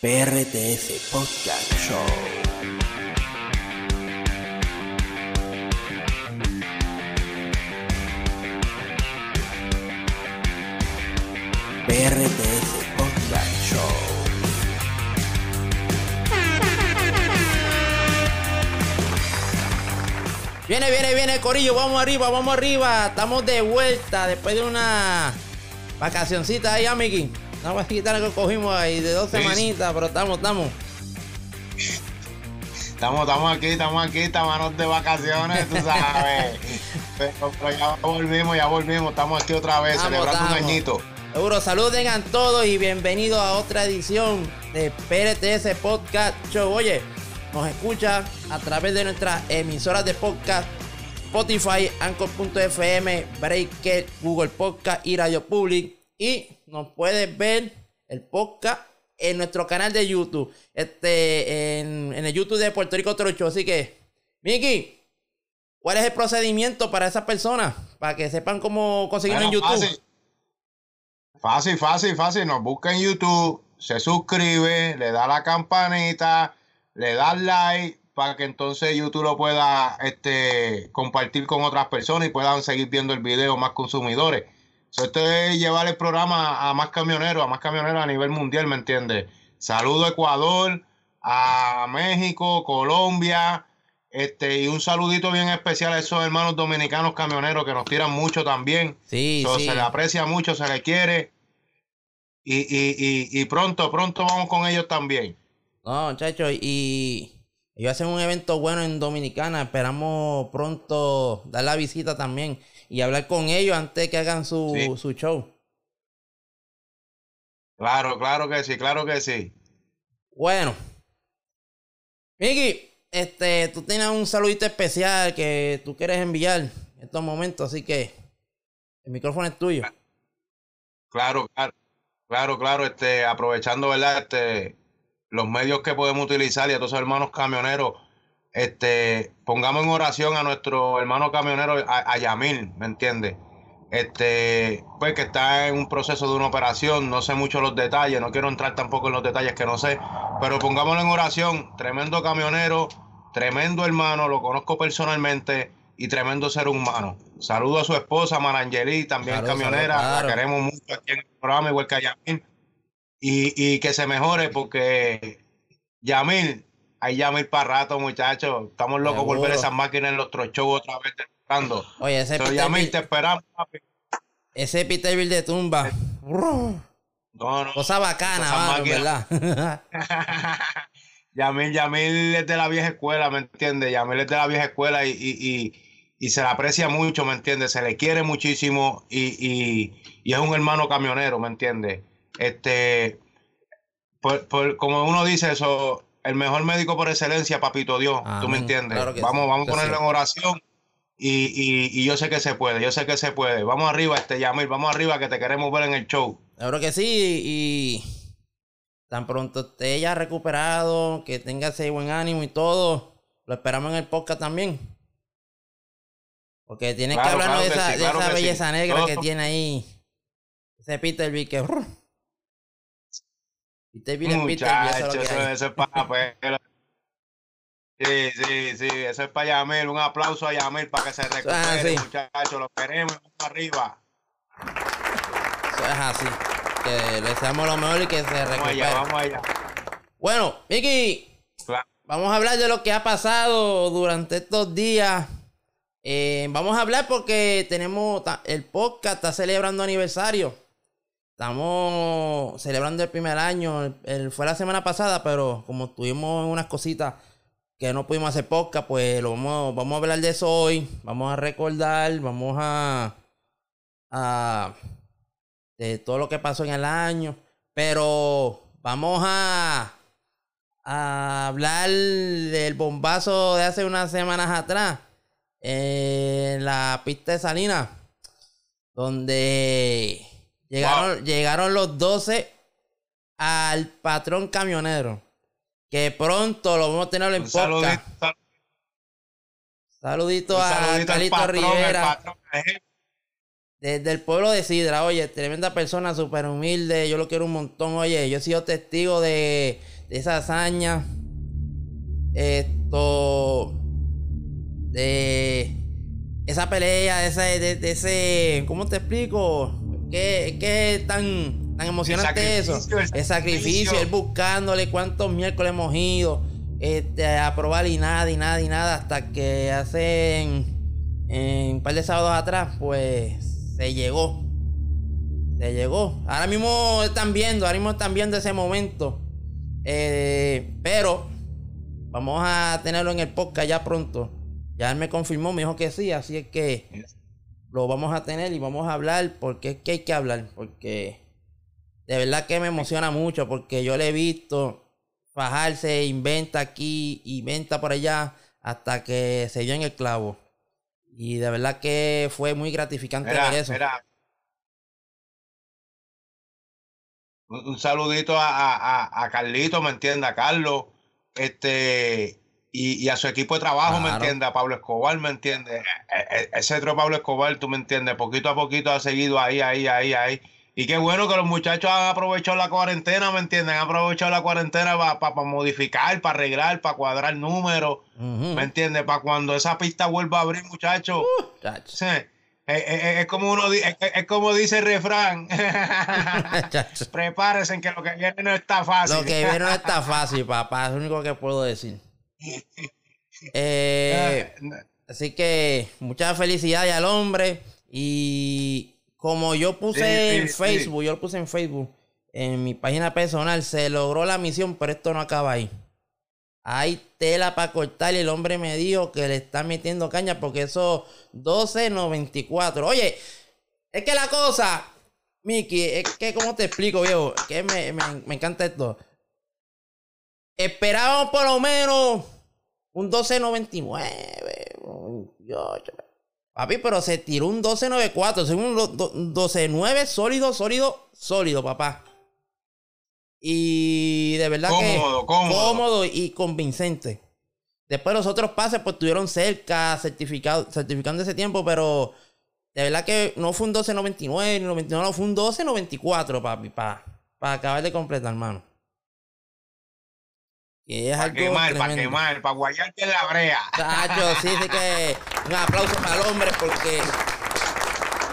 PRTS Podcast Show. PRTS Podcast Show. Viene, viene, viene, Corillo, vamos arriba, vamos arriba. Estamos de vuelta después de una vacacioncita ahí, amigui. Una vacacioncita que cogimos ahí de dos semanitas, pero estamos, estamos. Estamos, estamos aquí, estamos aquí, estamos de vacaciones, tú sabes. pero, pero ya volvimos, ya volvimos, estamos aquí otra vez, Estamos, celebrando un estamos. añito. Seguro, saluden a todos y bienvenidos a otra edición de PRTS Podcast Show. Oye, nos escucha a través de nuestras emisoras de podcast Spotify, Anchor.fm, Breaker, Google Podcast y Radio Public. Y nos puedes ver el podcast en nuestro canal de YouTube. Este, en, en el YouTube de Puerto Rico Trocho. Así que, Miki, ¿cuál es el procedimiento para esas personas? Para que sepan cómo conseguirlo en Bueno, YouTube. Fácil. fácil, fácil, fácil. Nos busca en YouTube, se suscribe, le da la campanita, le da like para que entonces YouTube lo pueda este, compartir con otras personas y puedan seguir viendo el video más consumidores. So, esto es llevar el programa a más camioneros, a más camioneros a nivel mundial, ¿me entiendes? Saludo a Ecuador, a México, Colombia, este, y un saludito bien especial a esos hermanos dominicanos camioneros que nos tiran mucho también. Sí, So, sí. Se le aprecia mucho, se le quiere. Y, y, y, y pronto, pronto vamos con ellos también. No, muchachos, y ellos hacen un evento bueno en Dominicana. Esperamos pronto dar la visita también y hablar con ellos antes que hagan su, Sí. su show. Claro, claro que sí, claro que sí. Bueno, Miki, este, tú tienes un saludito especial que tú quieres enviar en estos momentos, así que el micrófono es tuyo. Claro, claro, claro, claro, este, aprovechando, ¿verdad? Este, los medios que podemos utilizar y a todos esos hermanos camioneros, este, pongamos en oración a nuestro hermano camionero, a, a Yamil, ¿me entiendes? Este, pues que está en un proceso de una operación, no sé mucho los detalles, no quiero entrar tampoco en los detalles que no sé, pero pongámoslo en oración, tremendo camionero, tremendo hermano, lo conozco personalmente y tremendo ser humano. Saludo a su esposa, Marangeli, también camionera, claro. la queremos mucho aquí en el programa, igual que a Yamil, y, y que se mejore porque Yamil, hay Yamil para rato, muchachos, estamos locos por ver esas máquinas en los shows otra vez entrando. Oye, ese So, Yamil, te esperamos, papi. ese Peterbilt de tumba. No, no. Cosa bacana, mano. ¿verdad? Yamil, Yamil es de la vieja escuela, ¿me entiendes? Yamil es de la vieja escuela y, y, y, y se le aprecia mucho, ¿me entiendes? Se le quiere muchísimo y, y, y es un hermano camionero, ¿me entiendes? Este, por, por- como uno dice eso, el mejor médico por excelencia, papito Dios, ¿tú me entiendes? Claro vamos vamos a ponerlo en oración y, y, y yo sé que se puede, yo sé que se puede. Vamos arriba, este Yamil, vamos arriba que te queremos ver en el show. Seguro que sí, y tan pronto esté ya recuperado, que tenga ese buen ánimo y todo, lo esperamos en el podcast también. Porque tienes que Claro, hablarnos claro de esa, sí, de claro esa que sí. belleza negra Todo- que tiene ahí. Ese Peterbilt que... Peterbilt es Peterbilt, eso es Muchacho, lo que eso, es para pelo. Sí, sí, sí, eso es para Yamil. Un aplauso a Yamil para que se recupere, Ah, sí. muchachos. Lo queremos vamos arriba. Eso es así. Que le deseamos lo mejor y que se Vamos recupere. allá, vamos allá. Bueno, Vicky, Claro. Vamos a hablar de lo que ha pasado durante estos días. Eh, vamos a hablar porque tenemos el podcast está celebrando aniversario. Estamos celebrando el primer año. El, fue la semana pasada, pero como tuvimos unas cositas que no pudimos hacer podcast, pues lo vamos, vamos a hablar de eso hoy. Vamos a recordar, vamos a, a de todo lo que pasó en el año. Pero vamos a a hablar del bombazo de hace unas semanas atrás en la pista de Salinas, donde llegaron, llegaron los 12 al patrón camionero. Que pronto lo vamos a tener en Un podcast. Saludito un a saludito Carlito patrón, el Rivera. patrón, desde el pueblo de Sidra, oye, tremenda persona, súper humilde, yo lo quiero un montón, oye, yo he sido testigo de, de esa hazaña, esto, de esa pelea, de ese, de, ese ¿cómo te explico? ¿Qué, qué tan, tan emocionante eso? El sacrificio, el buscándole cuántos miércoles hemos ido este, a probar y nada, y nada, y nada, hasta que hace en un par de sábados atrás, pues se llegó. Se llegó. Ahora mismo están viendo, ahora mismo están viendo ese momento. Eh, pero vamos a tenerlo en el podcast ya pronto. Ya él me confirmó, me dijo que sí, así es que lo vamos a tener y vamos a hablar porque es que hay que hablar, porque de verdad que me emociona mucho porque yo le he visto fajarse, inventa aquí, inventa por allá hasta que se dio en el clavo. Y de verdad que fue muy gratificante ver eso. Un, saludito a, a, a Carlito, ¿me entiende? A Carlos, este, y, a su equipo de trabajo, ¿me entiendes? A Pablo Escobar, ¿me entiendes? E, e, ese otro Pablo Escobar, tú me entiendes, poquito a poquito ha seguido ahí, ahí, ahí, ahí. Y qué bueno que los muchachos han aprovechado la cuarentena, ¿me entienden? Han aprovechado la cuarentena para modificar, para arreglar, para cuadrar números, ¿me entiendes? Para cuando esa pista vuelva a abrir, muchachos. Uh, es, como uno es, como dice el refrán. Prepárense que lo que viene no está fácil. Lo que viene no está fácil, papá. Es lo único que puedo decir. Eh, así que muchas felicidades al hombre. Y como yo puse en Facebook, yo lo puse en Facebook, en mi página personal, se logró la misión, pero esto no acaba ahí. Hay tela para cortar y el hombre me dijo que le está metiendo caña porque eso 12.94. Oye, es que la cosa, Miki, es que, ¿cómo te explico, viejo? Que me, me encanta esto. Esperábamos por lo menos un 12.99. Papi, pero se tiró un 12.94. Según un 12.9 sólido, sólido, sólido, papá. Y de verdad que cómodo. cómodo y convincente. Después los otros pases pues estuvieron cerca, certificado, certificando ese tiempo, pero de verdad que no fue un 12.99 ni 99, no, fue un 12.94, papi, para acabar de completar, hermano para quemar, para quemar, para guayarte en la brea. Tacho, sí, sí que un aplauso para el hombre porque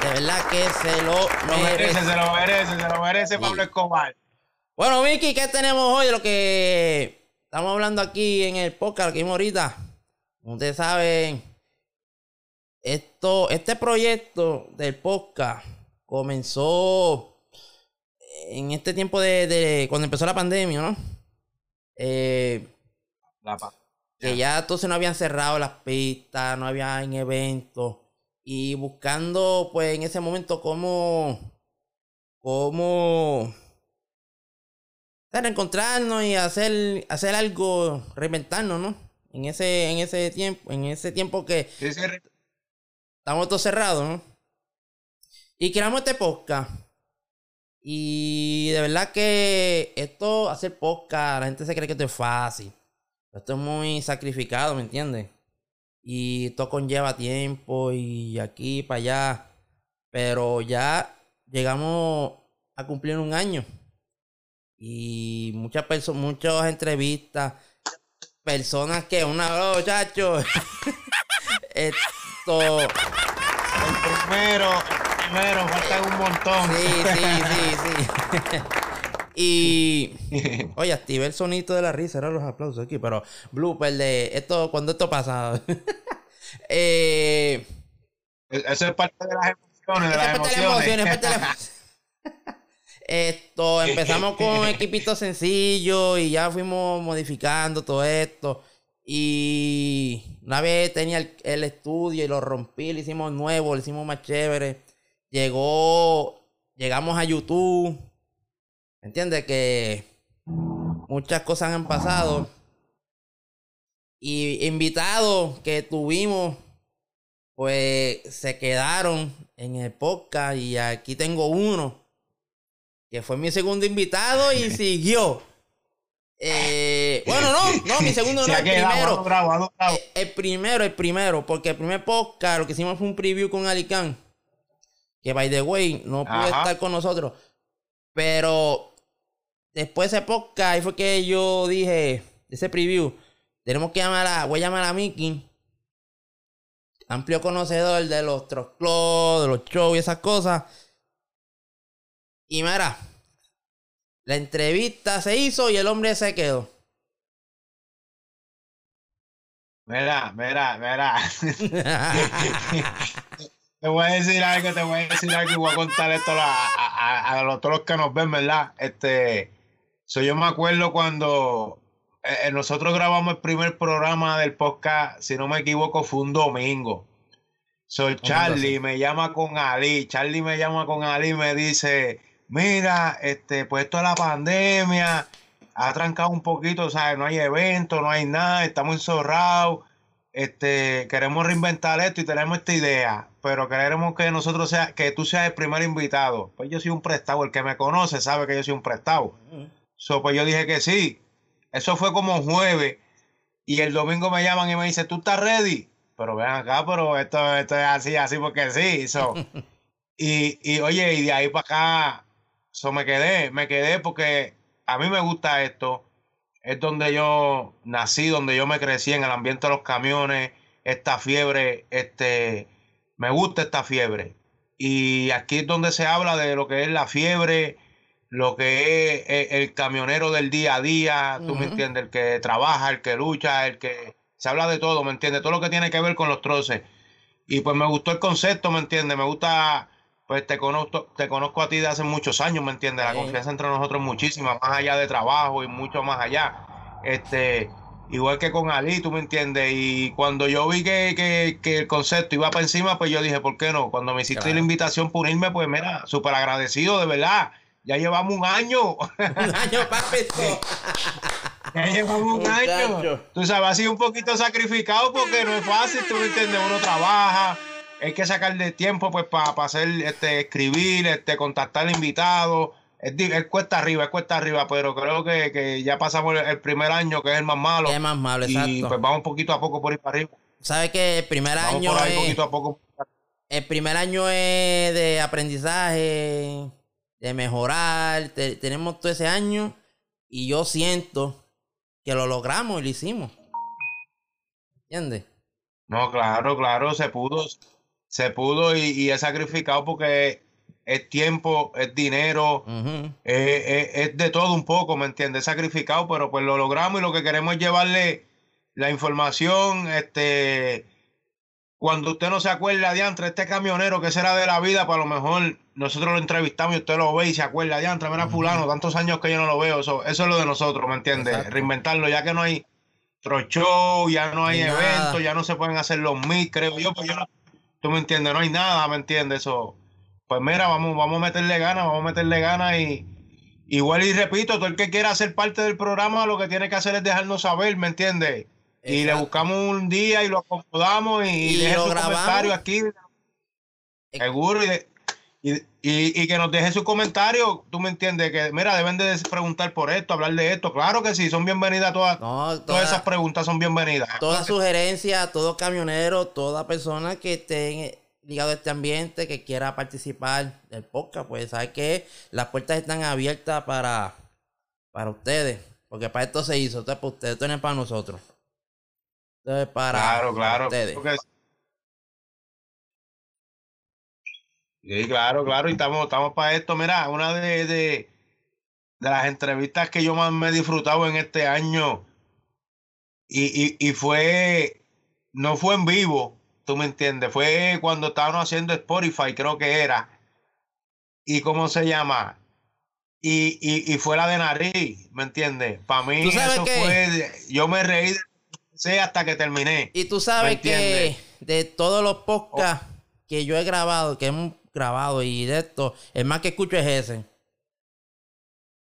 de verdad que se lo merece. Se lo merece, se lo merece Pablo Escobar. Bueno, Vicky, ¿qué tenemos hoy? Lo que estamos hablando aquí en el podcast que vimos ahorita. Como ustedes saben, esto, este proyecto del podcast comenzó en este tiempo de, de cuando empezó la pandemia, ¿no? Eh, que ya entonces no habían cerrado las pistas, no habían eventos. Y buscando, pues, en ese momento cómo. cómo. encontrarnos y hacer, hacer algo, reinventarnos, ¿no? En ese, en ese tiempo, en ese tiempo que estamos todos cerrados, ¿no? Y creamos este podcast y de verdad que esto, hacer podcast, la gente se cree que esto es fácil. Esto es muy sacrificado, ¿me entiendes? Y esto conlleva tiempo y aquí para allá. Pero ya llegamos a cumplir un año. Y muchas personas, muchas entrevistas, personas que una muchachos. esto. El primero, primero, falta un montón. Sí, sí, sí, sí. y. Oye, activé el sonito de la risa, eran los aplausos aquí, pero blooper de esto, cuando esto pasa. eh, Eso es parte de las emociones, de las emociones. Esto, empezamos con equipito sencillo y ya fuimos modificando todo esto. Y una vez tenía el, el, estudio y lo rompí, lo hicimos nuevo, lo hicimos más chévere. Llegó, llegamos a YouTube. ¿Entiendes? Que muchas cosas han pasado. Y invitados que tuvimos, pues se quedaron en el podcast. Y aquí tengo uno, que fue mi segundo invitado y siguió. Eh, bueno, no, no, mi segundo no, el primero. El, el, primero, el primero, porque el primer podcast lo que hicimos fue un preview con Alicante. Que by the way, no pudo estar con nosotros. Pero después de ese podcast, ahí fue que yo dije, ese preview, tenemos que llamar a, voy a llamar a Mickey, amplio conocedor de los Trost Club, de los shows y esas cosas. Y mira, la entrevista se hizo y el hombre se quedó. Mira, mira, mira. Te voy a decir algo, te voy a decir algo y voy a contar esto a, a, a, a los, todos los que nos ven, ¿verdad? Este, so yo me acuerdo cuando eh, nosotros grabamos el primer programa del podcast, si no me equivoco, fue un domingo. So Charlie me llama con Ali, Charlie me llama con Ali y me dice, mira, este, pues esto es la pandemia, ha trancado un poquito, ¿sabes? No hay evento, no hay nada, estamos encerrados este, queremos reinventar esto y tenemos esta idea, pero queremos que nosotros sea, que tú seas el primer invitado. Pues yo soy un prestado, el que me conoce sabe que yo soy un prestado. So, pues yo dije que sí. Eso fue como jueves y el domingo me llaman y me dicen, ¿tú estás ready? Pero ven acá, pero esto, esto es así, así porque sí. So, y, y oye, y de ahí para acá, so me quedé, me quedé porque a mí me gusta esto es donde yo nací, donde yo me crecí en el ambiente de los camiones, esta fiebre, este, me gusta esta fiebre. Y aquí es donde se habla de lo que es la fiebre, lo que es el, el camionero del día a día, tú me entiendes, el que trabaja, el que lucha, el que se habla de todo, ¿me entiendes? Todo lo que tiene que ver con los troces. Y pues me gustó el concepto, ¿me entiendes? Me gusta, pues te conozco, te conozco a ti de hace muchos años, ¿me entiendes? La Sí. confianza entre nosotros es muchísima, más allá de trabajo y mucho más allá. Este, igual que con Ali, tú me entiendes. Y cuando yo vi que, que, que el concepto iba para encima, pues yo dije, ¿por qué no? Cuando me hiciste Claro. la invitación por unirme, pues mira, súper agradecido, de verdad. Ya llevamos un año. Un año para esto. Ya llevamos un año. Muchacho. Tú sabes, ha sido un poquito sacrificado porque no es fácil, tú me entiendes, uno trabaja, hay que sacarle tiempo pues para hacer, este, escribir, este, contactar invitados. Es, es cuesta arriba, es cuesta arriba, pero creo que, que ya pasamos el, el primer año que es el más malo. Es más malo, y exacto. pues vamos poquito a poco por ir para arriba. ¿Sabes que el primer Vamos año por ahí es, poquito a poco. el primer año es de aprendizaje, de mejorar, te- tenemos todo ese año y yo siento que lo logramos y lo hicimos. ¿Entiendes? No, claro, claro, se pudo, se pudo y, y es sacrificado porque es tiempo, es dinero, eh, es de todo un poco, ¿me entiendes? Sacrificado, pero pues lo logramos y lo que queremos es llevarle la información, este, cuando usted no se acuerda de antes, este camionero que será de la vida, pues a lo mejor nosotros lo entrevistamos y usted lo ve y se acuerda de antes, mira fulano, tantos años que yo no lo veo, eso, eso es lo de nosotros, ¿me entiendes? Exacto. Reinventarlo, ya que no hay otro show, ya no hay eventos, ya no se pueden hacer los mil, creo yo, pues yo no, tú me entiendes, no hay nada, ¿me entiendes? Eso, pues mira, vamos, vamos a meterle ganas, vamos a meterle ganas y igual y repito, todo el que quiera ser parte del programa lo que tiene que hacer es dejarnos saber, ¿me entiendes? Y le buscamos un día y lo acomodamos y, Y deje su comentario aquí, Eh, seguro, y, de- y, y- y que nos deje su comentario, tú me entiendes, que mira, deben de preguntar por esto, hablar de esto, claro que sí, son bienvenidas todas, No, todas toda, esas preguntas son bienvenidas. toda sugerencia, todo camionero, toda persona que esté ligado a este ambiente, que quiera participar del podcast, pues sabe que las puertas están abiertas para, para ustedes. Porque para esto se hizo, esto es para ustedes, esto no es para nosotros. Esto es para, Claro, claro. ustedes. porque- Sí, claro, claro. Y estamos, estamos para esto. Mira, una de, de, de las entrevistas que yo más me he disfrutado en este año y, y, y fue, no fue en vivo, tú me entiendes, fue cuando estábamos haciendo Spotify, creo que era. ¿Y cómo se llama? Y, y, y fue la de nariz, ¿me entiendes? Para mí ¿Tú sabes eso qué? fue, yo me reí de sí, hasta que terminé. Y tú sabes ¿Me que de todos los podcasts que yo he grabado, que hemos grabado y de esto, el más que escucho es ese.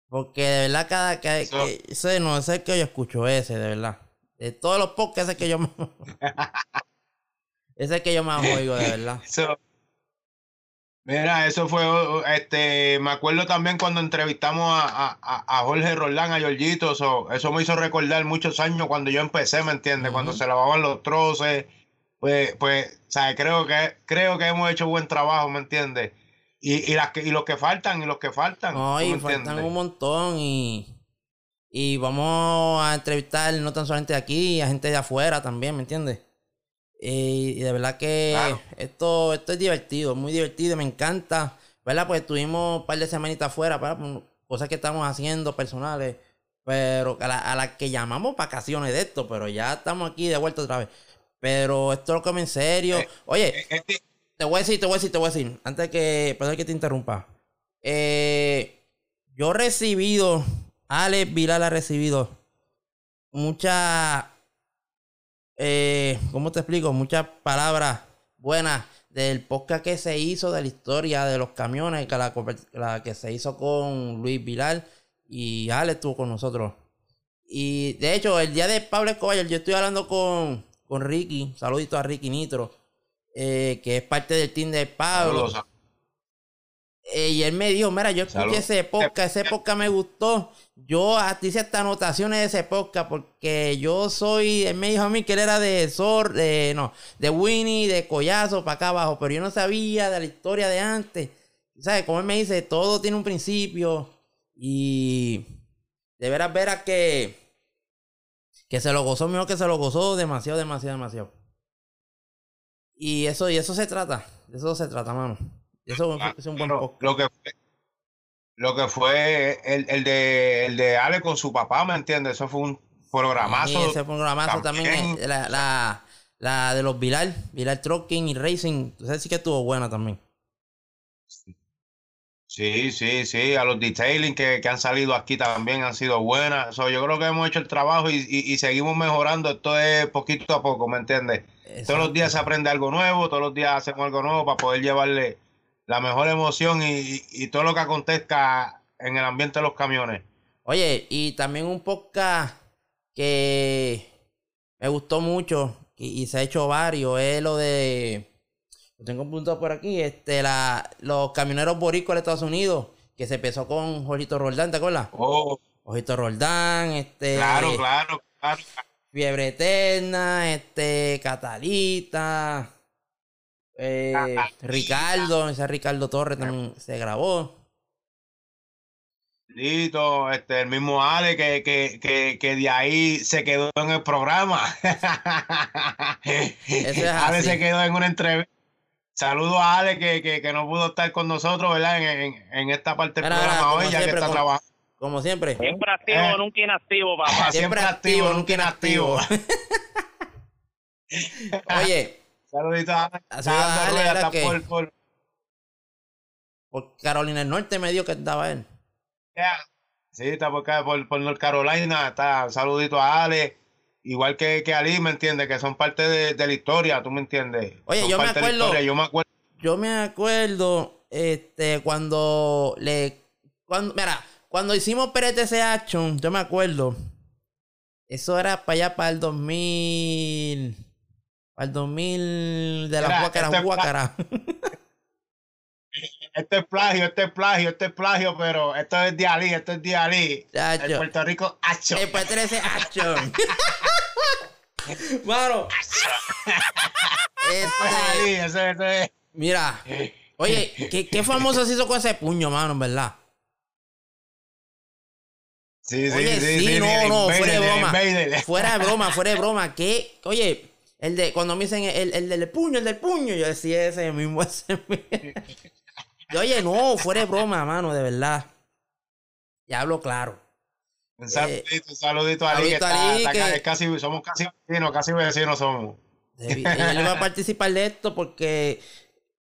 Porque de verdad cada que, ese no ese es el que yo escucho ese, de verdad. De todos los podcasts ese que yo ese es el que yo más oigo, de verdad. Mira, eso fue, este, me acuerdo también cuando entrevistamos a, a- a- Jorge Roldán, a Georgito, eso, eso me hizo recordar muchos años cuando yo empecé, ¿me entiendes? Cuando se lavaban los troces, pues, pues, ¿sabes? Creo que, creo que hemos hecho buen trabajo, ¿me entiendes? y, y, las que, y los que faltan, y los que faltan. No, ¿tú y faltan entiendes? un montón y, y vamos a entrevistar no tan solamente de aquí, a gente de afuera también, ¿me entiendes? Y, y de verdad que Claro. esto, esto es divertido, muy divertido, me encanta, ¿verdad? Pues estuvimos un par de semanitas afuera, ¿verdad? Por cosas que estamos haciendo personales, pero a las a las que llamamos vacaciones de esto, pero ya estamos aquí de vuelta otra vez. Pero esto lo como en serio. Eh, Oye, Eh, este- te voy a decir, te voy a decir, te voy a decir, antes que, perdón que te interrumpa. Eh, yo he recibido, Alex Vilal ha recibido muchas, eh, ¿cómo te explico? Muchas palabras buenas del podcast que se hizo de la historia de los camiones, que la, la que se hizo con Luis Vilal y Alex estuvo con nosotros. Y de hecho, el día de Pablo Escobar, yo estoy hablando con, con Ricky, saludito a Ricky Nitro, eh, que es parte del team de Pablo. Saludos, Eh, y él me dijo, mira, yo escuché Salud. ese podcast, ese podcast me gustó. Yo hice hasta anotaciones de ese podcast porque yo soy, él me dijo a mí que él era de Sor, de, no, de Winnie, de Collazo para acá abajo, pero yo no sabía de la historia de antes. ¿Sabes? Como él me dice, todo tiene un principio y de veras, veras que, que se lo gozó, mejor que se lo gozó demasiado, demasiado, demasiado. Y eso, y eso se trata, de eso se trata, mano. Y Eso es un buen Lo, que fue, lo que fue el, el de el de Ale con su papá, ¿me entiendes? Eso fue un programazo. Sí, ese programazo también, también. eh, la, la, la de los Viral, Viral Trucking y Racing, esa sí que estuvo buena también. Sí, sí, sí, a los detailing que, que han salido aquí también han sido buenas. So, yo creo que hemos hecho el trabajo y, y- y seguimos mejorando. Esto es poquito a poco, ¿me entiendes? Todos los días se aprende algo nuevo, todos los días hacemos algo nuevo para poder llevarle la mejor emoción y, y- y todo lo que acontezca en el ambiente de los camiones. Oye, y también un podcast que me gustó mucho y, y se ha hecho varios, es lo de, tengo apuntado por aquí, este, la, los camioneros boricos de Estados Unidos, que se empezó con Jorgito Roldán, ¿te acuerdas? Oh, Jorgito Roldán, este... claro, claro, claro. Fiebre Eterna, este, Catalita, eh, Ricardo, ese Ricardo Torres también se grabó. Lito, este, el mismo Ale que, que, que, que de ahí se quedó en el programa. es Ale así. se quedó en una entrevista. Saludo a Ale que, que, que no pudo estar con nosotros, ¿verdad? En, en, en esta parte del programa hoy, ya que está como- trabajando. Como siempre. Siempre activo, Eh. nunca inactivo, papá. Siempre siempre activo, nunca inactivo. Oye, Saludito a Ale. Por- por- por Carolina del Norte me dio que estaba él. Yeah. Sí, está por, acá, por, por North Carolina. Está saludito a Ale. Igual que, que Ali, ¿me entiendes? Que son parte de, de la historia, ¿tú me entiendes? Oye, Son yo me acuerdo-. Yo me acuerdo. Yo me acuerdo, este, cuando le, cuando, mira, cuando hicimos PRTC Action, yo me acuerdo, eso era para allá para el 2000, para el 2000 de la Huácara, Huácara. Este es plagio, este es plagio, este es plagio, pero esto es de Ali, esto es de Ali. Chacho. El Puerto Rico, acho. El PRTC Action. Mano. Este es Este, Ali, ese, ese es. mira, oye, ¿qué, qué famoso se hizo con ese puño, mano, en verdad? Sí, sí, Oye, sí, sí, sí, no, no, fuera de broma. Fuera de broma, fuera de broma. ¿Qué? Oye, el de cuando me dicen el, el del puño, el del puño, yo decía ese mismo, ese mismo. Y, Oye, no, fuera de broma, mano, de verdad. Ya hablo claro. Un saludito, un saludito a Ali, que está, está que- es casi, somos casi vecinos, casi vecinos somos. Él iba a participar de esto porque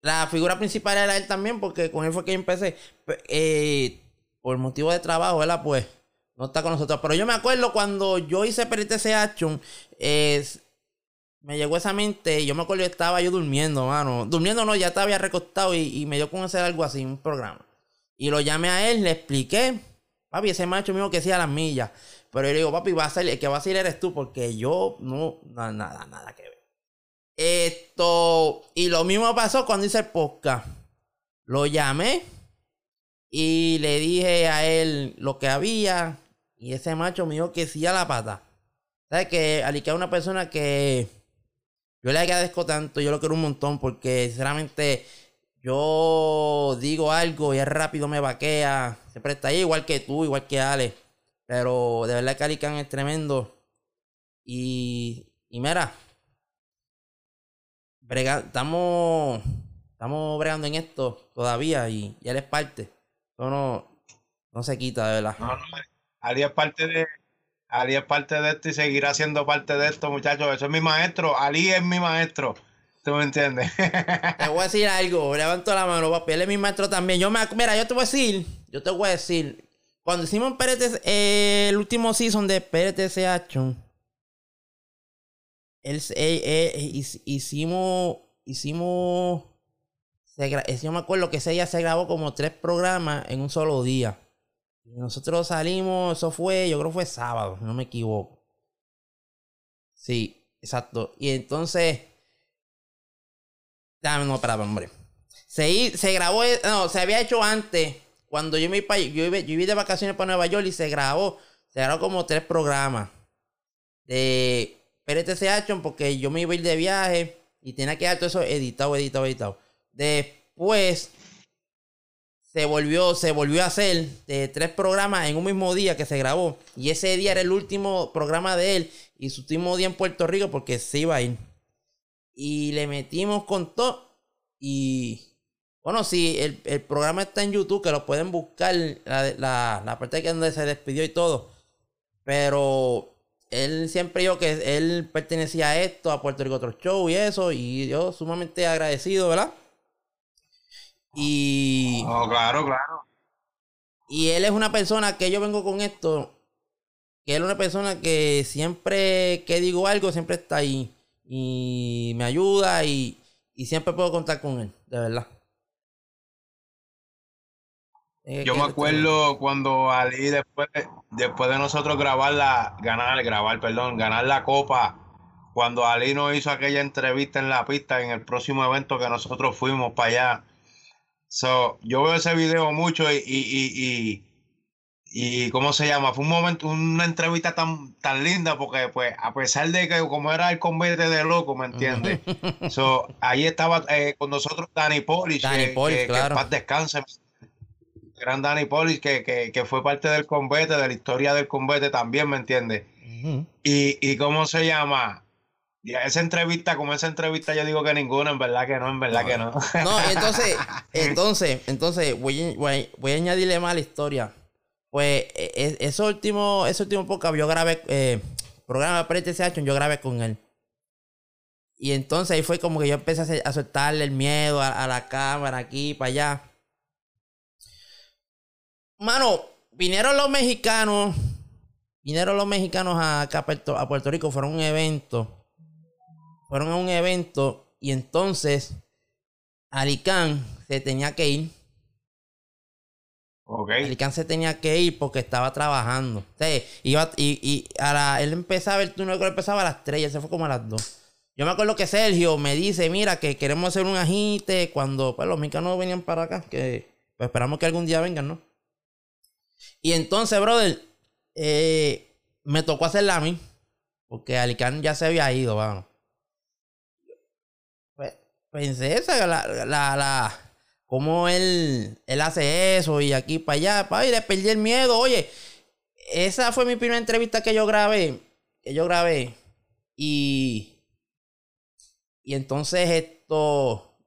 la figura principal era él también, porque con él fue que yo empecé. Pe- eh, por motivo de trabajo, ¿verdad? Pues no está con nosotros. Pero yo me acuerdo cuando yo hice PRTC Action, es- me llegó esa mente. y Yo me acuerdo que estaba yo durmiendo, mano. Durmiendo no, ya estaba ya recostado y, y me dio con hacer algo así, un programa. Y lo llamé a él, le expliqué. Papi, ese macho mismo que hacía las millas. Pero yo le digo, papi, va a ser, el que va a ser eres tú, porque yo no, na- nada, nada que ver. Esto, y lo mismo pasó cuando hice el podcast. Lo llamé y le dije a él lo que había. Y ese macho me dijo que sí a la pata. ¿Sabes que Ali que es una persona que yo le agradezco tanto, yo lo quiero un montón, porque sinceramente yo digo algo y es rápido me vaquea. Siempre está ahí, igual que tú, igual que Ale. Pero de verdad que Alicán es tremendo. Y, y mira, brega, estamos, estamos bregando en esto todavía y, y él es parte. Eso no, no se quita, de verdad. No, no, Ali es parte de, Ali es parte de esto y seguirá siendo parte de esto, muchachos. Eso es mi maestro. Ali es mi maestro. ¿Tú me entiendes? Te voy a decir algo, levanto la mano, papi. Él es mi maestro también. Yo me, mira, yo te voy a decir, yo te voy a decir, cuando hicimos PRTC, eh, el último season de se- eh, eh, hic- hicimos, hicimos, se yo me acuerdo que ese día se grabó como tres programas en un solo día. Nosotros salimos, eso fue, yo creo que fue sábado, no me equivoco. Sí, exacto. Y entonces, no, espera, hombre. Se, se grabó, eh, no, se había hecho antes. Cuando yo me iba, yo iba, yo iba de vacaciones para Nueva York y se grabó. Se grabó como tres programas de PRTC Action porque yo me iba a ir de viaje y tenía que dar todo eso editado, editado, editado. Después se volvió, se volvió a hacer de tres programas en un mismo día que se grabó. Y ese día era el último programa de él y su último día en Puerto Rico porque se iba a ir. Y le metimos con todo. Y bueno, sí, el, el programa está en YouTube, que lo pueden buscar, la, la, la parte que donde se despidió y todo. Pero él siempre dijo que él pertenecía a esto, a Puerto Rico Otro Show y eso. Y yo sumamente agradecido, ¿verdad? Y, No, claro, claro. y él es una persona que yo vengo con esto. Que él es una persona que siempre que digo algo, siempre está ahí. Y me ayuda y, y siempre puedo contar con él, de verdad. Es Yo me acuerdo cuando Ali después, después de nosotros grabar la, ganar, grabar, perdón, ganar la copa, cuando Ali nos hizo aquella entrevista en la pista en el próximo evento que nosotros fuimos para allá. So, yo veo ese video mucho y, y, y, y, ¿cómo se llama? Fue un momento, una entrevista tan, tan linda porque pues a pesar de que como era el convete de loco, ¿me entiendes? so, ahí estaba eh, con nosotros Danny Polish, Danny que, Polish, que- que claro. paz descanse, gran Danny Polish, que, que, que fue parte del convete, de la historia del convete también, ¿me entiendes? Ujú. Y, y cómo se llama, esa entrevista, como esa entrevista yo digo que ninguna, en verdad que no, en verdad que no. No, entonces, entonces, entonces, voy, a- voy, voy a añadirle más a la historia. Pues, e- e- ese último, ese último podcast yo grabé, eh, programa de Action, yo grabé con él. Y entonces ahí fue como que yo empecé a, hacer- a soltarle el miedo a, a la cámara aquí, para allá. Mano, vinieron los mexicanos, vinieron los mexicanos acá a Puerto, a Puerto Rico, fueron a un evento. Fueron a un evento y entonces Alicán se tenía que ir. ok. Alicán se tenía que ir porque estaba trabajando. O sea, iba, y, y a la- él empezaba, el turno que empezaba a las 3 y él se fue como a las 2. Yo me acuerdo que Sergio me dice, mira, que queremos hacer un agite cuando pues, los mexicanos venían para acá, que pues, esperamos que algún día vengan, ¿no? Y entonces, brother, eh, me tocó hacerla a mí, porque Alicán ya se había ido, vamos. Pues, pensé esa, la, la, la, cómo él, él hace eso y aquí para allá, pa, y le perdí el miedo. Oye, esa fue mi primera entrevista que yo grabé, que yo grabé. Y, y entonces esto...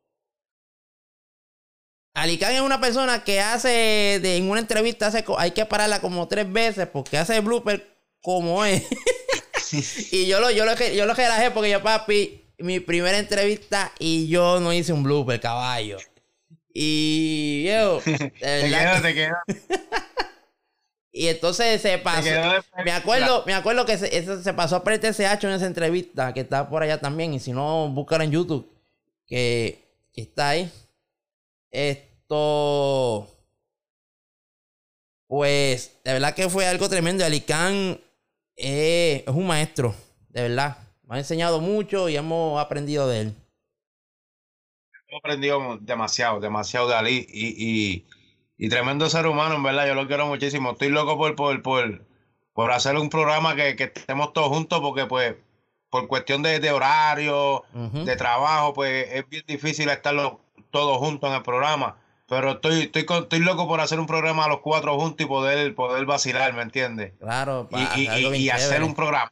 Alicán es una persona que hace, de, en una entrevista, hace, hay que pararla como tres veces porque hace blooper como es. y yo lo, yo lo, yo lo relajé porque yo, papi, mi primera entrevista y yo no hice un blooper, caballo. Y yo, Te verdad quedas, que- te quedas. y entonces se pasó. Me acuerdo, me acuerdo que se, eso se pasó a PTCH en esa entrevista, que está por allá también. Y si no, búscala en YouTube, que, que está ahí. Esto. Pues, de verdad que fue algo tremendo. Alicán eh, es un maestro, de verdad. Me ha enseñado mucho y hemos aprendido de él. Hemos aprendido demasiado, demasiado de Ali y, y, y tremendo ser humano, en verdad, yo lo quiero muchísimo. Estoy loco por, por, por, por hacer un programa que, que estemos todos juntos porque pues por cuestión de, de horario, de trabajo, pues es bien difícil estarlo todos juntos en el programa. Pero estoy, estoy, con- estoy loco por hacer un programa a los cuatro juntos y poder, poder vacilar, ¿me entiendes? Claro, Y, pa- y- y- bien y hacer un programa.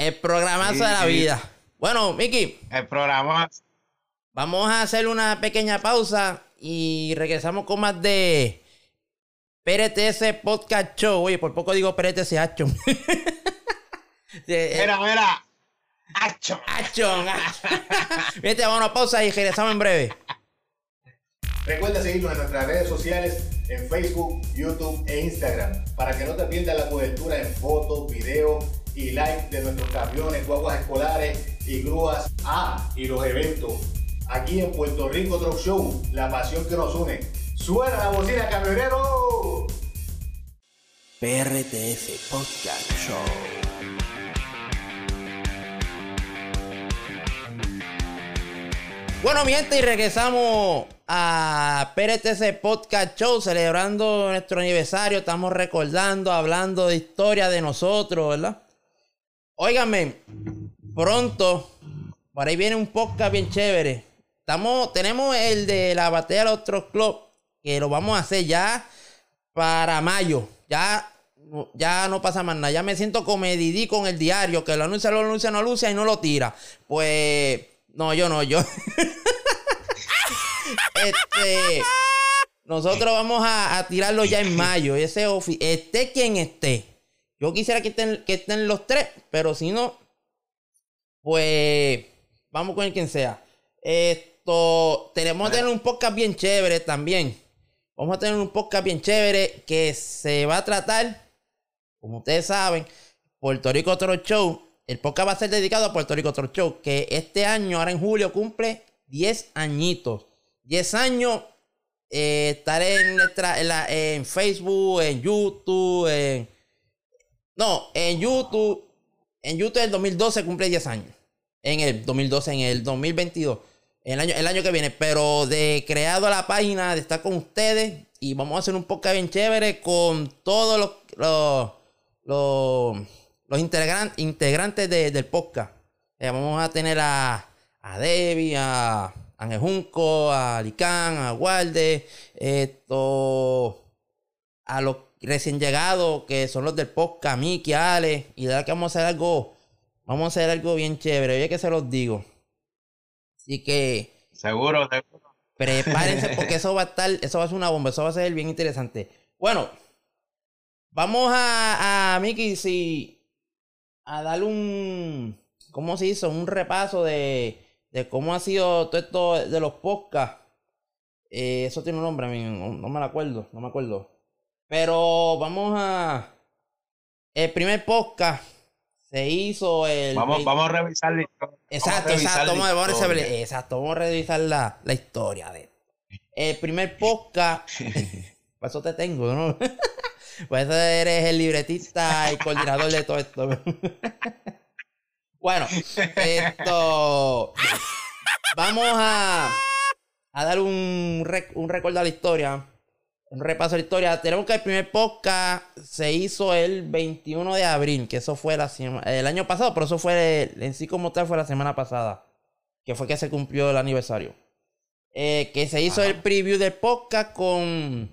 El programazo Sí, de la sí. vida. Bueno, Miki, El programa. vamos a hacer una pequeña pausa y regresamos con más de PRTS Podcast Show. Oye, por poco digo PRTS Action. Mira, mira. ¡Acho! Action. Vete, vamos a una pausa y regresamos en breve. Recuerda seguirnos en nuestras redes sociales en Facebook, YouTube e Instagram para que no te pierdas la cobertura en fotos, videos y live de nuestros camiones, guaguas escolares y grúas. Ah, y los eventos. Aquí en Puerto Rico Truck Show, la pasión que nos une. ¡Suena la bocina, camionero! PRTS Podcast Show. Bueno, mi gente, y regresamos a PRTC Podcast Show, celebrando nuestro aniversario. Estamos recordando, hablando de historia de nosotros, ¿verdad? Óigame, pronto, por ahí viene un podcast bien chévere. Estamos, tenemos el de la batalla de Truck Club, que lo vamos a hacer ya para mayo. Ya, ya no pasa más nada. Ya me siento como Didi con el diario, que lo anuncia, lo anuncia, no anuncia y no lo tira. Pues, no, yo no, yo. este, nosotros vamos a, tirarlo ya en mayo. Ese esté quien esté. Yo quisiera que estén, que estén los tres, pero si no, pues vamos con el quien sea. Esto, tenemos que tener un podcast bien chévere también. Vamos a tener un podcast bien chévere que se va a tratar, como ustedes saben, Puerto Rico Toro Show. El podcast va a ser dedicado a Puerto Rico Toro Show, que este año, ahora en julio, cumple 10 añitos. 10 años. eh, estaré en, nuestra, en, la- en Facebook, en YouTube, en... No, en YouTube. En YouTube el 2012 cumple 10 años. En el 2012, en el 2022. El año, el año que viene. Pero de creado la página, de estar con ustedes. Y vamos a hacer un podcast bien chévere con todos los, los, los, los integran- integrantes de- del podcast. Eh, vamos a tener a, a Debbie, a Ángel Junco, a Licán, a Walde, esto, a los recién llegados, que son los del podcast, Miki, Ale, y de verdad que vamos a hacer algo, vamos a hacer algo bien chévere, oye que se los digo. Así que Seguro, seguro. prepárense porque eso va a estar, eso va a ser una bomba, eso va a ser bien interesante. Bueno, vamos a, a Miki, si, a darle un, ¿cómo se hizo? Un repaso de, de cómo ha sido todo esto de los podcasts. Eh, eso tiene un nombre, no, no me lo acuerdo, no me acuerdo. Pero vamos a... El primer podcast se hizo el... Vamos, 20 vamos a revisar la historia. Exacto, Vamos exacto. Vamos, a- vamos a historia. revisar- exacto, vamos a revisar la, la historia de. El primer podcast. Por eso te tengo, ¿no? Por eso eres el libretista y coordinador de todo esto. bueno, esto. Vamos a, a dar un, rec- un recuerdo a la historia. Un repaso a la historia. Tenemos que el primer podcast se hizo el 21 de abril, que eso fue la sema- el año pasado, pero eso fue en sí como tal fue la semana pasada, que fue que se cumplió el aniversario. Eh, que se hizo Ajá. el preview del podcast con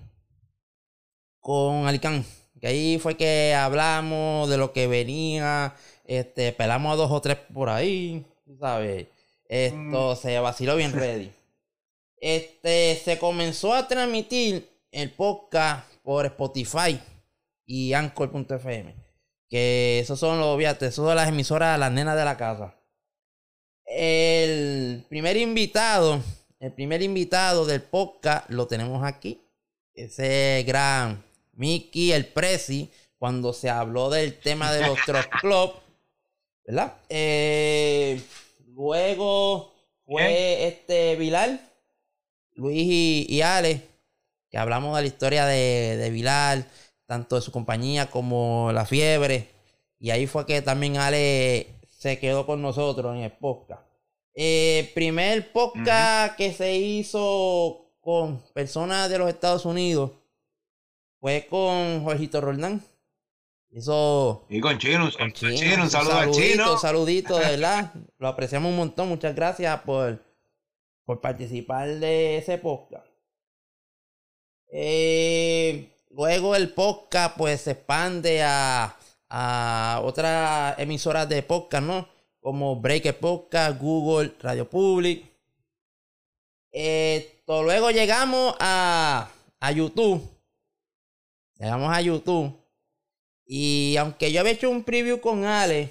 con Alicán. Que ahí fue que hablamos de lo que venía. Este, pelamos a dos o tres por ahí. ¿Sabes? Esto se vaciló bien ready. Este, se comenzó a transmitir el podcast por Spotify y Anchor.fm. Que esos son los, fíjate, esos son las emisoras, las nenas de la casa. El primer invitado, el primer invitado del podcast lo tenemos aquí. Ese gran Mickey, el Prezi, cuando se habló del tema de los Truck Club, ¿verdad? Eh, luego fue este Vilar, Luis y, y Ale, que hablamos de la historia de, de Vilar, tanto de su compañía como la fiebre. Y ahí fue que también Ale se quedó con nosotros en el podcast. Eh, primer podcast que se hizo con personas de los Estados Unidos fue con Jorgito Roldán. Hizo Y con Chino, saludo Chino, al Chino, un saludo al saludito, Chino. saludito, de verdad. Lo apreciamos un montón. Muchas gracias por, por participar de ese podcast. Eh, luego el podcast pues se expande a, a otras emisoras de podcast, ¿no? Como Breaker Podcast, Google, Radio Public. Esto, luego llegamos a, a YouTube. Llegamos a YouTube. Y aunque yo había hecho un preview con Ale,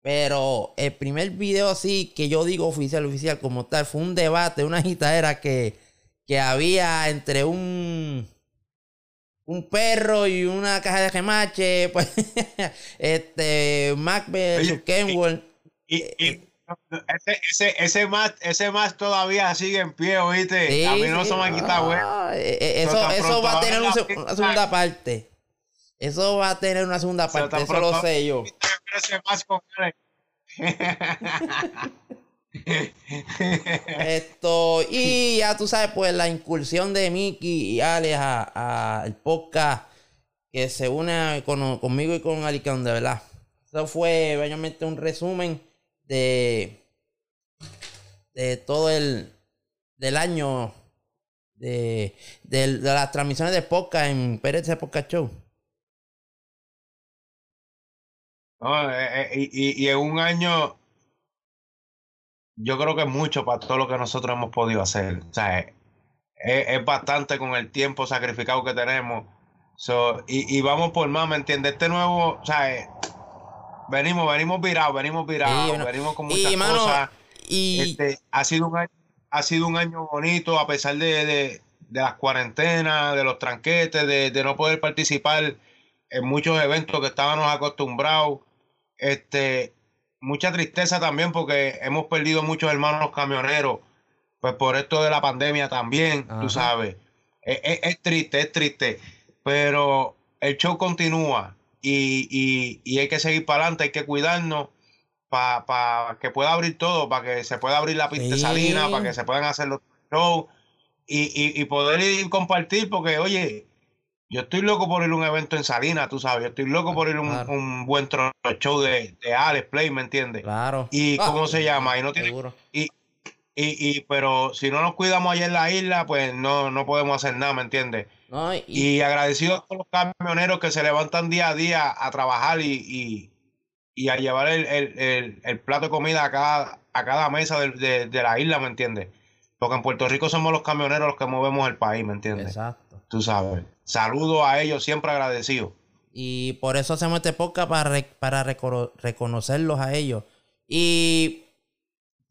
pero el primer video así que yo digo oficial, oficial como tal, fue un debate, una agitadera que, que había entre un un perro y una caja de remache, pues, este, Macbeth, Kenworth. Y, y, ese, ese, ese, más, ese más todavía sigue en pie, oíste. Sí, a mí no sí, se me ha quitado, güey. no, eh, eh, Eso, eso va a tener una segunda parte. Eso va a tener una segunda parte, eso lo sé yo. Ese más con. Esto, y ya tú sabes, pues la incursión de Mickey y Alex a- al podcast que se une con- conmigo y con Alicante, de verdad. Eso fue obviamente un resumen de, de todo el del año de, de, de las transmisiones de podcast en Pérez Podcast Show. No, eh, eh, y, y en un año, yo creo que es mucho para todo lo que nosotros hemos podido hacer. O sea, es, es bastante con el tiempo sacrificado que tenemos. So, y, y vamos por más, ¿me entiendes? Este nuevo, o sea, eh, venimos, venimos virados, venimos virados, bueno, venimos con y, muchas mano, cosas. Y Este, ha sido un año, ha sido un año bonito a pesar de, de, de las cuarentenas, de los tranquetes, de, de no poder participar en muchos eventos que estábamos acostumbrados. Este, mucha tristeza también porque hemos perdido muchos hermanos camioneros, pues por esto de la pandemia también, Ajá. tú sabes. Es, es- es triste, es triste, pero el show continúa y, y, y hay que seguir para adelante, hay que cuidarnos para que pueda abrir todo, para que se pueda abrir la pista Sí. Salina, para que se puedan hacer los shows y, y, y poder ir compartir, porque oye, yo estoy loco por ir a un evento en Salina, tú sabes, yo estoy loco por ir a un, Claro. un buen show de, de Alex Play, ¿me entiendes? claro. ¿Y Ah, cómo se llama? Y no tiene, Seguro. y, y, y, pero si no nos cuidamos allá en la isla, pues no, no podemos hacer nada, ¿me entiendes? No, y, Y agradecido a todos los camioneros que se levantan día a día a trabajar y, y, y a llevar el, el, el, el plato de comida a cada, a cada mesa de, de- de la isla, ¿me entiendes? Porque en Puerto Rico somos los camioneros los que movemos el país, ¿me entiendes? exacto. Tú sabes. Saludos a ellos, siempre agradecidos. Y por eso hacemos este podcast para, re- para recono- reconocerlos a ellos. Y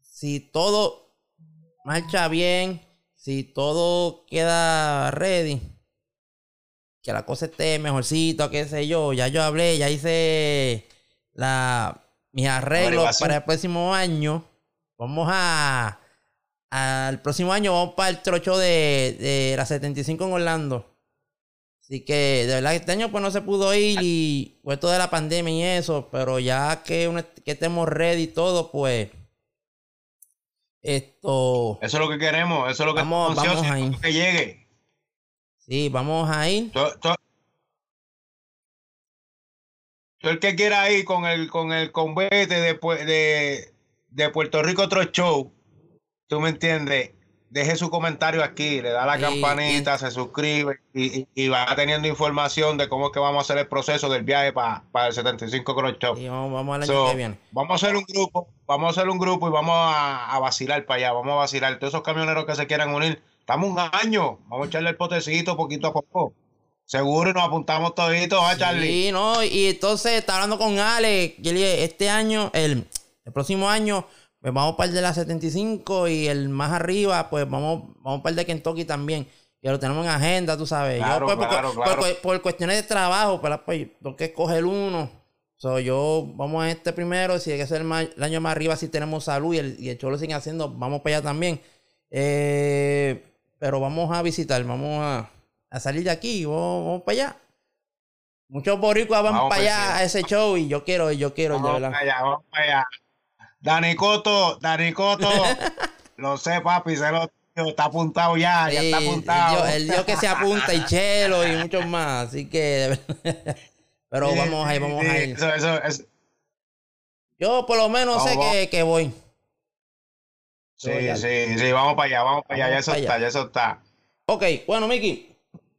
si todo marcha bien, si todo queda ready, que la cosa esté mejorcito, qué sé yo, ya yo hablé, ya hice la, mis arreglos para el próximo año. Vamos a. Al próximo año vamos para el trocho de, de la 75 en Orlando. Así que de verdad este año pues no se pudo ir y fue toda la pandemia y eso, pero ya que, que estemos ready y todo, pues esto Eso es lo que queremos, eso es lo que Vamos- vamos ansiosos, ahí. que llegue. sí, vamos a ir. Todo, todo- todo el que quiera ir con el con el convete de, de, de Puerto Rico otro show, tú me entiendes, deje su comentario aquí, le da la Y- campanita, se suscribe y, y- va teniendo información de cómo es que vamos a hacer el proceso del viaje para el 75 Cross Show. Y vamos, vamos al año So, que viene. vamos a hacer un grupo, vamos a hacer un grupo y vamos a, a vacilar para allá, vamos a vacilar. Todos esos camioneros que se quieran unir, estamos un año, vamos a echarle el potecito poquito a poco. Seguro y nos apuntamos toditos, ¿ah, Charlie? Sí, no, y entonces está hablando con Ale, que él, este año, el, el próximo año, pues vamos para el de la 75 y el más arriba, pues vamos, vamos para el de Kentucky también. Que lo tenemos en agenda, tú sabes. Claro, yo, pues, por- claro, por, claro. por- por cuestiones de trabajo, pues, pues tengo que escoger uno. So, yo vamos a este primero, si hay que ser el, más- el año más arriba, si tenemos salud y el, y el show lo sigue haciendo, vamos para allá también. Eh, pero vamos a visitar, vamos a, a salir de aquí, vamos, vamos para allá. Muchos boricuas van Vamos para allá a ese show y yo quiero, yo quiero, de Vamos verdad. para allá, vamos para allá. Dani Coto, Dani Coto, lo sé, papi, se lo está apuntado ya, ya está apuntado. El Dios que se apunta y Chelo y muchos más. Así que, pero vamos a ir, sí, vamos sí, a ir. Eso, eso, eso. Yo por lo menos Vamos, sé vamos. que, que voy. Sí, sí, sí, vamos para allá, vamos para allá, ya eso está, ya eso está. Ok, bueno, Miki,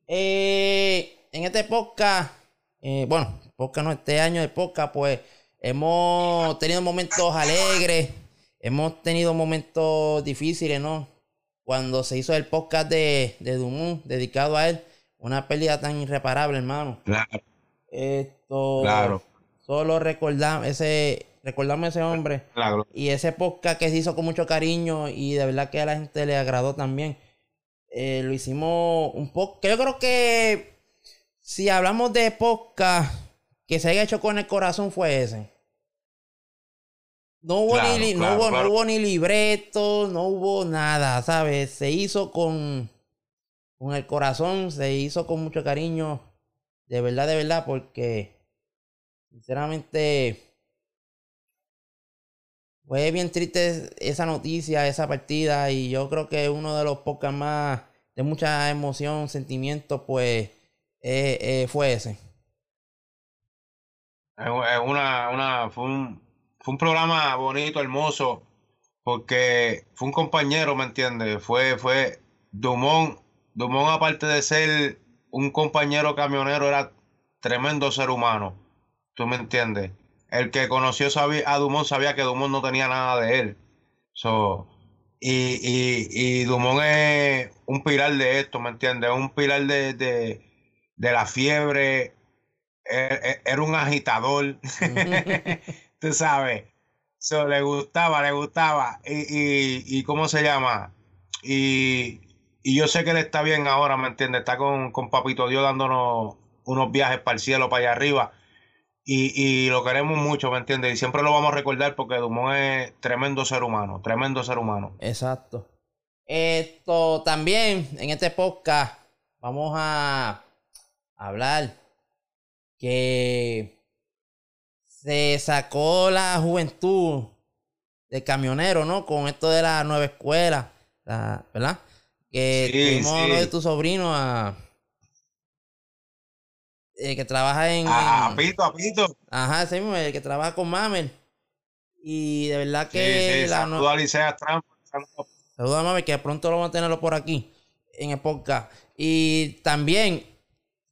eh, en este podcast, eh, bueno, podcast no, este año de podcast, pues hemos tenido momentos alegres, hemos tenido momentos difíciles, ¿no? Cuando se hizo el podcast de, de Dumont, dedicado a él, una pérdida tan irreparable, hermano. Claro. Esto. Claro. Solo recordamos ese, recordamos ese hombre. Claro. Y ese podcast que se hizo con mucho cariño y de verdad que a la gente le agradó también. Eh, lo hicimos un poco. Yo creo que si hablamos de podcast que se haya hecho con el corazón fue ese. No hubo, Claro, ni, no claro, no hubo ni libreto, no hubo nada, ¿sabes? Se hizo con, con el corazón, se hizo con mucho cariño. De verdad, de verdad, porque sinceramente fue bien triste esa noticia, esa partida, y yo creo que uno de los podcasts más de mucha emoción, sentimiento, pues eh, eh, fue ese. Es una, una, fue un, fue un programa bonito, hermoso, porque fue un compañero, ¿me entiendes? Fue, fue Dumont, Dumont aparte de ser un compañero camionero, era tremendo ser humano, ¿tú me entiendes? El que conoció a Dumont sabía que Dumont no tenía nada de él. So, y, y, y Dumont es un pilar de esto, ¿me entiendes? Un pilar de, de, de la fiebre, era un agitador, tú sabes. So, le gustaba, le gustaba. Y, y, y ¿cómo se llama? Y, y yo sé que él está bien ahora, ¿me entiendes? Está con, con Papito Dios dándonos unos viajes para el cielo, para allá arriba. Y, y lo queremos mucho, ¿me entiendes? Y siempre lo vamos a recordar porque Dumont es tremendo ser humano, tremendo ser humano. Exacto. Esto también en este podcast vamos a hablar que se sacó la juventud de camionero, ¿no? Con esto de la nueva escuela, la- ¿verdad? Que Sí, tuvimos sí. uno de tus sobrinos a, eh, que trabaja en, A, a en- Pito, a Pito. ajá, ese mismo, el que trabaja con Mamel. Y de verdad que Sí, la, no- a Licea Trump. saludo Saludos a Mami, que pronto lo vamos a tenerlo por aquí, en el podcast. Y también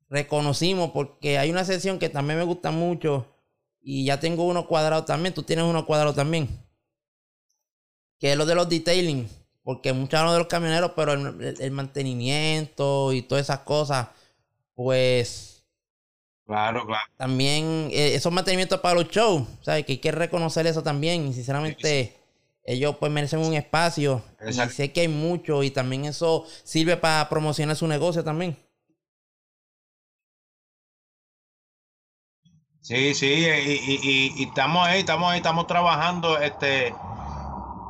reconocimos, porque hay una sección que también me gusta mucho, y ya tengo uno cuadrado también, tú tienes uno cuadrado también, que es lo de los detailing, porque muchos hablan de los camioneros, pero el, mantenimiento y todas esas cosas, pues Claro, claro. también eh, esos mantenimientos para los shows, ¿sabes? Que hay que reconocer eso también. Y sinceramente, ellos pues merecen un espacio. Exacto. Y sé que hay mucho y también eso sirve para promocionar su negocio también. Sí, sí, y, y- y- estamos ahí, estamos ahí, estamos trabajando. Este,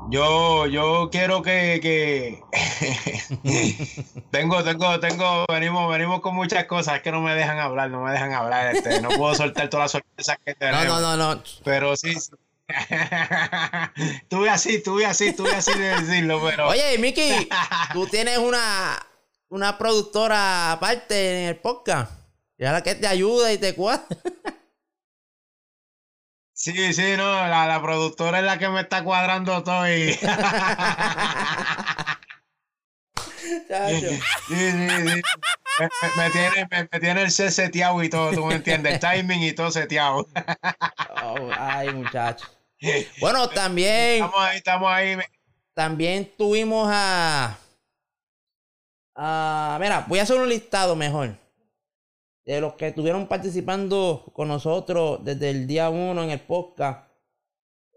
yo, yo quiero que, que tengo, tengo, tengo, venimos, venimos con muchas cosas, es que no me dejan hablar, no me dejan hablar, este, no puedo soltar todas las sorpresas que No, tenemos. no, no, no. Pero sí, sí. Tuve así, tuve así, tuve así de decirlo, pero Oye, Miki, tú tienes una, una productora aparte en el podcast. Ya la que te ayuda y te cuadra. Sí, sí, no, la, la productora es la que me está cuadrando todo y Chacho. Sí, sí, sí. Me, me- me tiene, me, me tiene el set seteado y todo, tú me entiendes, el timing y todo seteado. Oh, ay, muchacho. Bueno, también. Estamos ahí, estamos ahí. También tuvimos a. a- mira, voy a hacer un listado mejor. De los que estuvieron participando con nosotros desde el día uno en el podcast.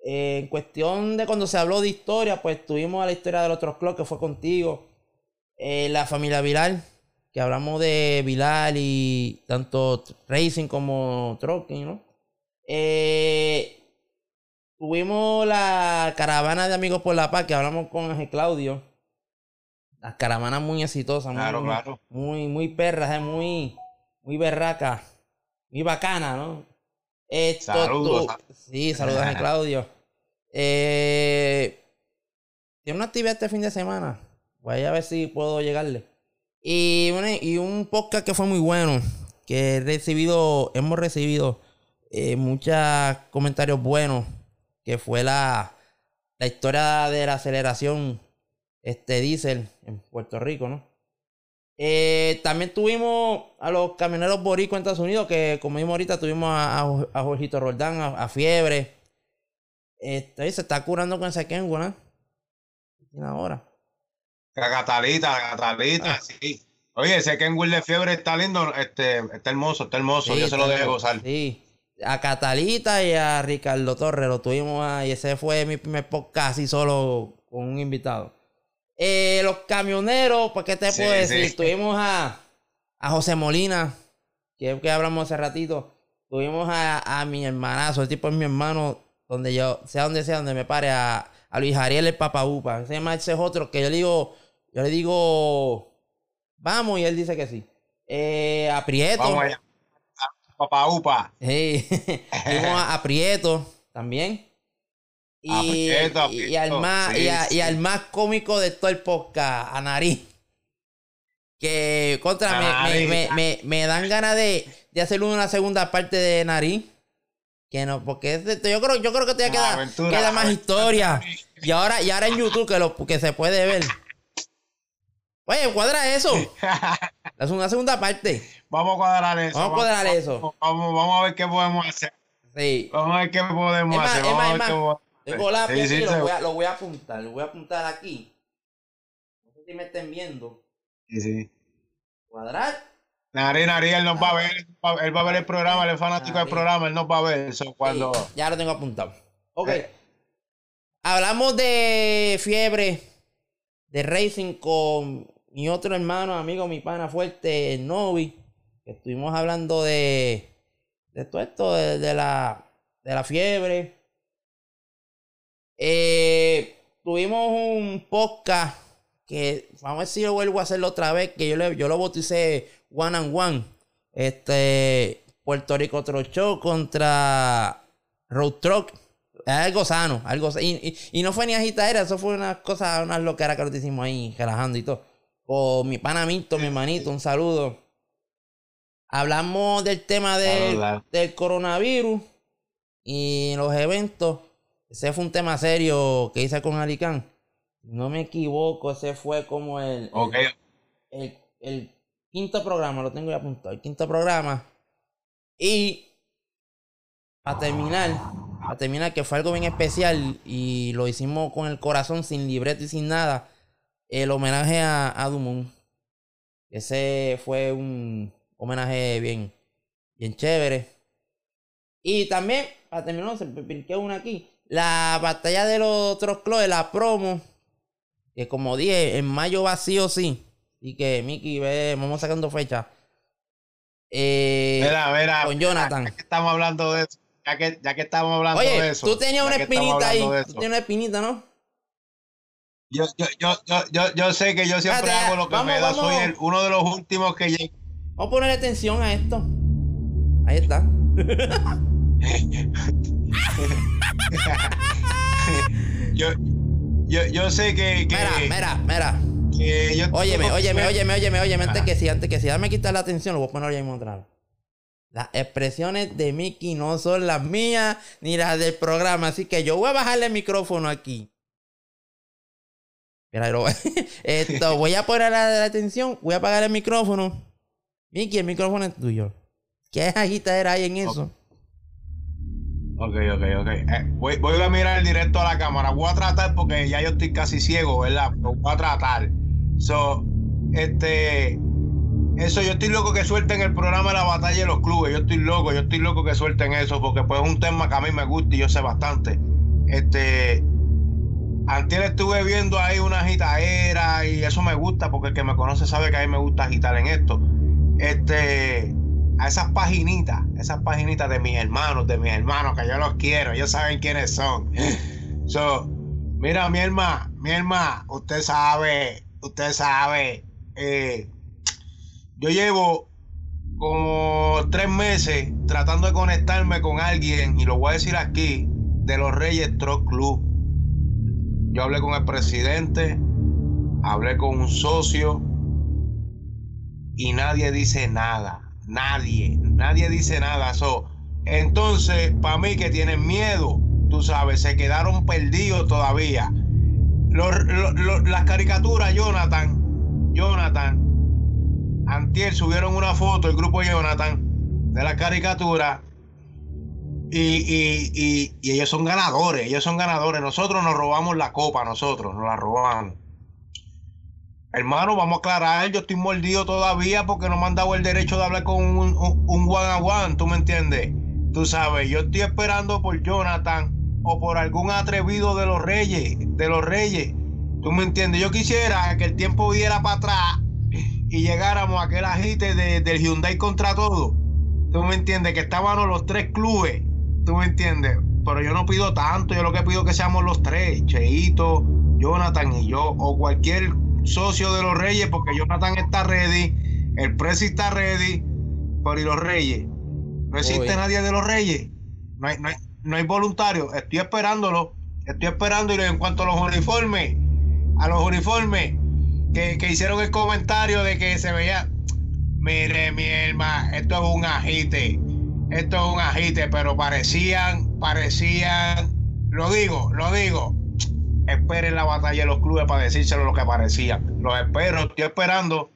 Eh, en cuestión de cuando se habló de historia, pues tuvimos a la historia del otro club que fue contigo. Eh, la familia Viral, que hablamos de Viral y tanto Racing como Trucking, ¿no? Eh, Tuvimos la caravana de Amigos por la Paz, que hablamos con Ángel Claudio. Las caravanas muy exitosas, Claro, muy, claro. muy, muy perras, muy, muy berracas, muy bacana, ¿no? Esto, Saludos. tú- sí, saludos a Claudio. Eh, tiene una actividad este fin de semana. Voy a ver si puedo llegarle. Y, una- y un podcast que fue muy bueno. Que he recibido, hemos recibido eh, muchos comentarios buenos. Que fue la la historia de la aceleración este diésel en Puerto Rico, ¿no? Eh, también tuvimos a los camioneros boricos en Estados Unidos, que como vimos ahorita, tuvimos a, a, Jorgito Roldán, a, Fiebre. Este, se está curando con ese Kenwo, ¿no? Ahora. La Catalita, la Catalita, ah. sí. Oye, ese Kenwood de Fiebre está lindo, este, está hermoso, está hermoso, yo se lo dejo gozar. Sí. A Catalita y a Ricardo Torres lo tuvimos ahí. Ese fue mi primer podcast casi solo con un invitado. Eh, los camioneros, ¿para qué te puedo decir? Tuvimos a, a José Molina, que, que hablamos hace ratito. Tuvimos a, a, mi hermanazo, el tipo es mi hermano, donde yo, sea donde sea, donde me pare, a, a Luis Ariel el Papaupa. Ese, ese es otro que yo le digo, yo le digo, vamos, y él dice que sí. Eh, a Prieto. Vamos allá. Papaupa. Sí. Tuvimos a Prieto también. Y, y, al más, y, al más cómico de todo el podcast, a Nariz. Que contra me, me, me, me, dan ganas de, de hacer una segunda parte de Nariz. Que no, porque yo creo, yo creo que todavía queda, queda más historia. Y ahora, y ahora en YouTube que lo que se puede ver. Oye, cuadra eso. Es una segunda parte. Vamos a cuadrar eso. Vamos a cuadrar eso. Vamos, vamos, a ver qué podemos hacer. Sí. Vamos a ver qué podemos hacer. Vamos a ver qué tengo lápiz sí, lo, voy a, lo, voy a, apuntar. Lo voy a apuntar aquí. No sé si me estén viendo. Sí, sí. Cuadrar. Nari, Nari, él nos va a ver. Él va a ver el programa, él es fanático del programa, él nos va a ver. Eso cuando... ya lo tengo apuntado. Ok. Eh. Hablamos de fiebre, de racing con mi otro hermano, amigo, mi pana fuerte, el Novi. Que estuvimos hablando de, de todo esto, de, la, de la fiebre eh, tuvimos un podcast que vamos a ver si lo vuelvo a hacerlo otra vez, que yo, le, yo lo bauticé One and One. Este, Puerto Rico Trocho contra Road Truck. Algo sano, algo y, y, no fue ni agitadera, eso fue una cosa, una loquera que lo hicimos ahí, relajando y todo. Con mi pana mi hermanito, un saludo. Hablamos del tema del coronavirus y los eventos. Ese fue un tema serio que hice con Alicán. No me equivoco, ese fue como el, el, quinto programa, lo tengo ya apuntado, el quinto programa. Y para terminar, para terminar, que fue algo bien especial y lo hicimos con el corazón, sin libreto y sin nada, el homenaje a, a Dumont. Ese fue un homenaje bien, bien chévere. Y también, para terminar, se me una aquí. La batalla de los otros clubes, la promo, que como dije, en mayo va sí o sí. Y que Mickey, ve, vamos sacando fecha. Eh, mira, con Jonathan. Ya que estamos hablando de eso. Ya que, ya que estamos hablando de eso. Tú tenías una espinita ahí. Tú tenías una espinita, ¿no? Yo, yo, yo, yo, yo, sé que yo siempre hago lo que me da. Soy el, uno de los últimos que llega. Vamos a ponerle atención a esto. Ahí está. yo, yo, yo sé que, que Mira, mira, mira. óyeme, óyeme, óyeme, óyeme, óyeme, antes que sí, antes que sí. Dame quitar la atención, lo voy a poner ya mismo otra vez. Las expresiones de Mickey no son las mías ni las del programa, así que yo voy a bajarle el micrófono aquí. Mira, esto, voy a poner la, la atención, voy a apagar el micrófono. Mickey, el micrófono es tuyo. ¿Qué agitadera hay en eso? Ok, ok, ok. Eh, voy, voy, a mirar directo a la cámara. Voy a tratar porque ya yo estoy casi ciego, ¿verdad? Pero voy a tratar. So, este. Eso, yo estoy loco que suelten el programa de la batalla de los clubes. Yo estoy loco, yo estoy loco que suelten eso porque pues es un tema que a mí me gusta y yo sé bastante. Este. Antes estuve viendo ahí una agitadera y eso me gusta porque el que me conoce sabe que a mí me gusta agitar en esto. Este a esas paginitas, esas paginitas de mis hermanos, de mis hermanos, que yo los quiero, ellos saben quiénes son. So, mira, mi hermana, mi hermana, usted sabe, usted sabe, eh, yo llevo como tres meses tratando de conectarme con alguien, y lo voy a decir aquí, de los Reyes Truck Club. Yo hablé con el presidente, hablé con un socio, y nadie dice nada Nadie, nadie dice nada. So, entonces, para mí que tienen miedo, tú sabes, se quedaron perdidos todavía. las caricaturas, Jonathan, Jonathan, Antier subieron una foto, el grupo Jonathan, de la caricatura. Y, ellos son ganadores, ellos son ganadores. Nosotros nos robamos la copa, nosotros nos la robamos. Hermano, vamos a aclarar, yo estoy mordido todavía porque no me han dado el derecho de hablar con un, un, one a one, ¿tú me entiendes? Tú sabes, yo estoy esperando por Jonathan o por algún atrevido de los reyes, de los reyes. ¿Tú me entiendes? Yo quisiera que el tiempo diera para atrás y llegáramos a aquel agite del Hyundai contra todo. ¿Tú me entiendes? Que estábamos los tres clubes. ¿Tú me entiendes? Pero yo no pido tanto, yo lo que pido es que seamos los tres, Cheito, Jonathan y yo, o cualquier socio de los Reyes, porque Jonathan está ready, el Presi está ready, pero ¿y los Reyes? No existe nadie de los Reyes, no hay, no, hay, voluntario, estoy esperándolo, estoy esperándolo en cuanto a los uniformes, a los uniformes que, que hicieron el comentario de que se veía, mire mi hermano, esto es un agite, esto es un agite, pero parecían, parecían, lo digo, lo digo, esperen la batalla de los clubes para decírselo lo que parecía. Los espero, estoy esperando.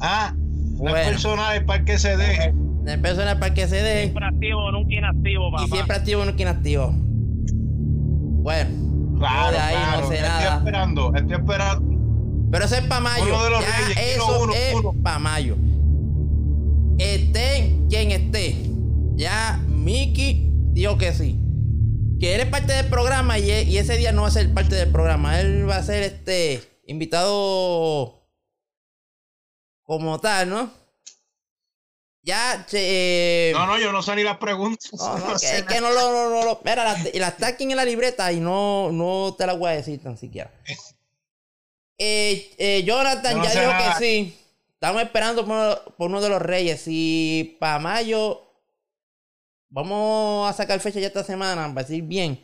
Ah, no es personal para que se deje. No es personal para que se deje. Siempre activo, nunca inactivo, papá. Y siempre activo, nunca inactivo. Bueno, claro, de ahí no sé estoy esperando, estoy esperando. Pero eso es para mayo. Uno de los reyes, eso es para mayo. Estén quien esté. Ya Mickey dijo que sí que él es parte del programa y, ese día no va a ser parte del programa. Él va a ser este invitado como tal, ¿no? Ya, eh, No, no, yo no sé ni las preguntas. es que no lo, no, no, Mira, las la está aquí en la libreta y no, no te la voy a decir tan siquiera. Eh, eh, Jonathan ya dijo que sí. Estamos esperando por, por, uno de los reyes. Y para mayo Vamos a sacar fecha ya esta semana para decir bien.